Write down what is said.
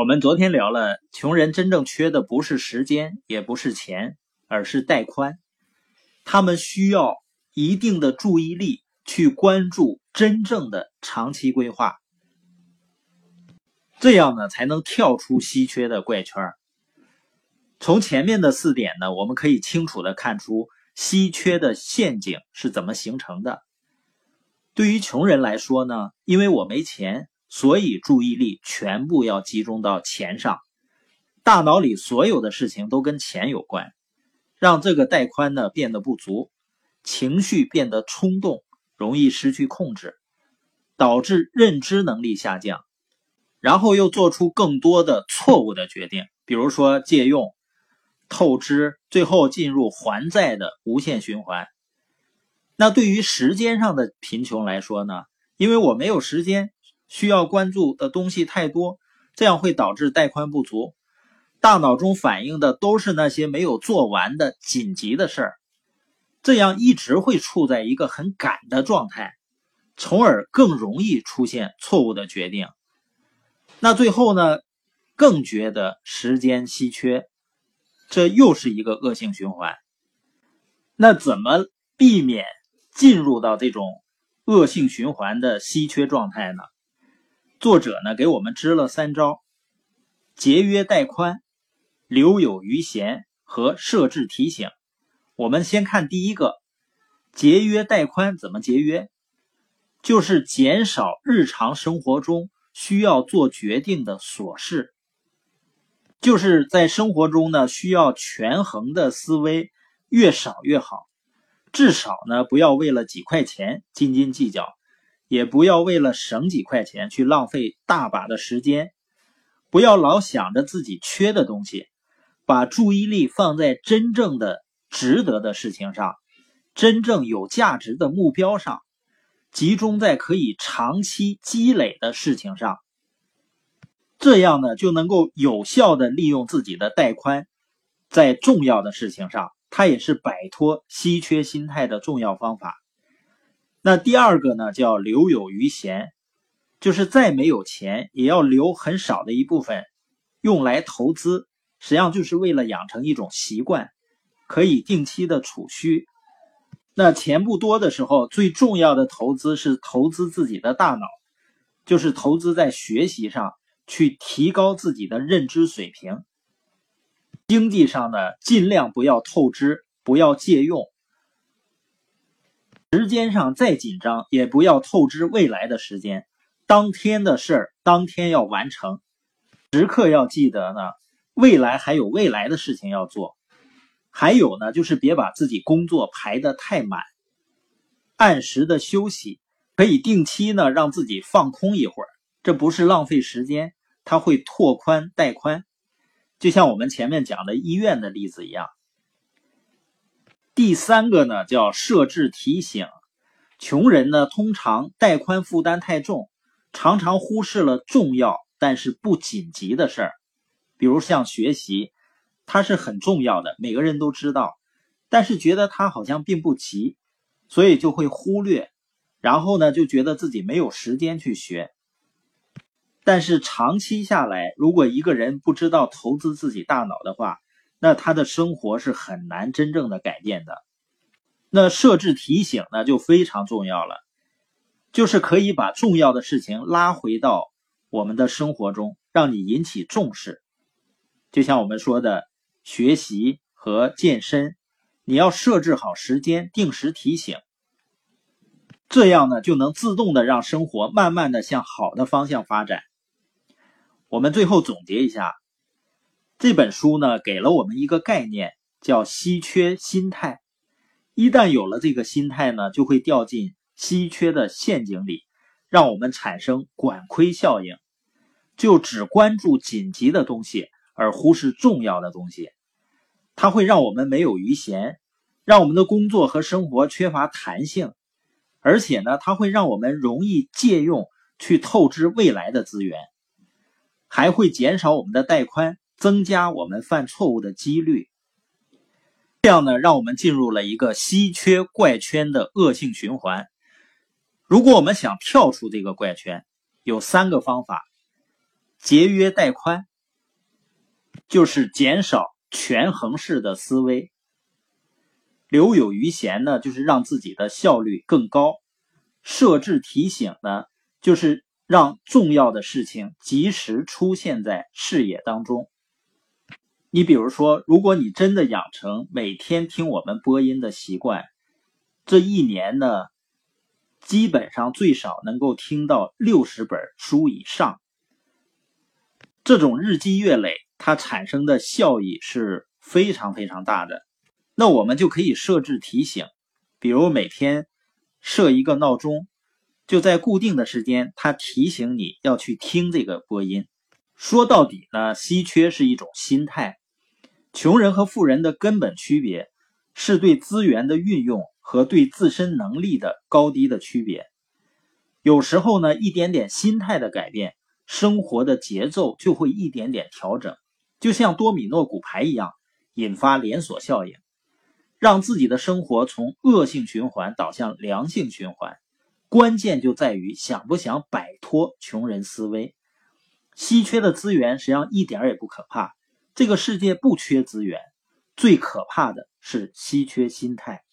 我们昨天聊了，穷人真正缺的不是时间，也不是钱，而是带宽。他们需要一定的注意力去关注真正的长期规划，这样呢才能跳出稀缺的怪圈。从前面的四点呢，我们可以清楚的看出稀缺的陷阱是怎么形成的。对于穷人来说呢，因为我没钱。所以注意力全部要集中到钱上，大脑里所有的事情都跟钱有关，让这个带宽呢变得不足，情绪变得冲动，容易失去控制，导致认知能力下降，然后又做出更多的错误的决定，比如说借用、透支，最后进入还债的无限循环。那对于时间上的贫穷来说呢？因为我没有时间。需要关注的东西太多，这样会导致带宽不足，大脑中反映的都是那些没有做完的紧急的事儿，这样一直会处在一个很赶的状态，从而更容易出现错误的决定。那最后呢，更觉得时间稀缺，这又是一个恶性循环。那怎么避免进入到这种恶性循环的稀缺状态呢？作者呢给我们支了三招：节约带宽、留有余闲和设置提醒。我们先看第一个，节约带宽怎么节约？就是减少日常生活中需要做决定的琐事，就是在生活中呢需要权衡的思维越少越好，至少呢不要为了几块钱斤斤计较。也不要为了省几块钱去浪费大把的时间，不要老想着自己缺的东西，把注意力放在真正的值得的事情上，真正有价值的目标上，集中在可以长期积累的事情上。这样呢，就能够有效的利用自己的带宽，在重要的事情上，它也是摆脱稀缺心态的重要方法。那第二个呢，叫留有余闲，就是再没有钱，也要留很少的一部分用来投资，实际上就是为了养成一种习惯，可以定期的储蓄。那钱不多的时候，最重要的投资是投资自己的大脑，就是投资在学习上，去提高自己的认知水平。经济上呢，尽量不要透支，不要借用。时间上再紧张，也不要透支未来的时间。当天的事儿，当天要完成。时刻要记得呢，未来还有未来的事情要做。还有呢，就是别把自己工作排得太满，按时的休息，可以定期呢让自己放空一会儿。这不是浪费时间，它会拓宽带宽。就像我们前面讲的医院的例子一样。第三个呢，叫设置提醒。穷人呢，通常带宽负担太重，常常忽视了重要但是不紧急的事儿。比如像学习，它是很重要的，每个人都知道，但是觉得它好像并不急，所以就会忽略。然后呢，就觉得自己没有时间去学。但是长期下来，如果一个人不知道投资自己大脑的话，那他的生活是很难真正的改变的。那设置提醒呢，就非常重要了，就是可以把重要的事情拉回到我们的生活中，让你引起重视。就像我们说的，学习和健身，你要设置好时间，定时提醒，这样呢，就能自动的让生活慢慢的向好的方向发展。我们最后总结一下。这本书呢，给了我们一个概念，叫稀缺心态。一旦有了这个心态呢，就会掉进稀缺的陷阱里，让我们产生管窥效应，就只关注紧急的东西，而忽视重要的东西。它会让我们没有余闲，让我们的工作和生活缺乏弹性，而且呢，它会让我们容易借用去透支未来的资源，还会减少我们的带宽。增加我们犯错误的几率，这样呢，让我们进入了一个稀缺怪圈的恶性循环。如果我们想跳出这个怪圈，有三个方法：节约带宽，就是减少权衡式的思维。留有余闲呢，就是让自己的效率更高；设置提醒呢，就是让重要的事情及时出现在视野当中。你比如说，如果你真的养成每天听我们播音的习惯，这一年呢，基本上最少能够听到六十本书以上。这种日积月累，它产生的效益是非常非常大的。那我们就可以设置提醒，比如每天设一个闹钟，就在固定的时间，它提醒你要去听这个播音。说到底呢，稀缺是一种心态。穷人和富人的根本区别是对资源的运用和对自身能力的高低的区别。有时候呢，一点点心态的改变，生活的节奏就会一点点调整，就像多米诺骨牌一样，引发连锁效应。让自己的生活从恶性循环导向良性循环，关键就在于想不想摆脱穷人思维。稀缺的资源实际上一点也不可怕，这个世界不缺资源，最可怕的是稀缺心态。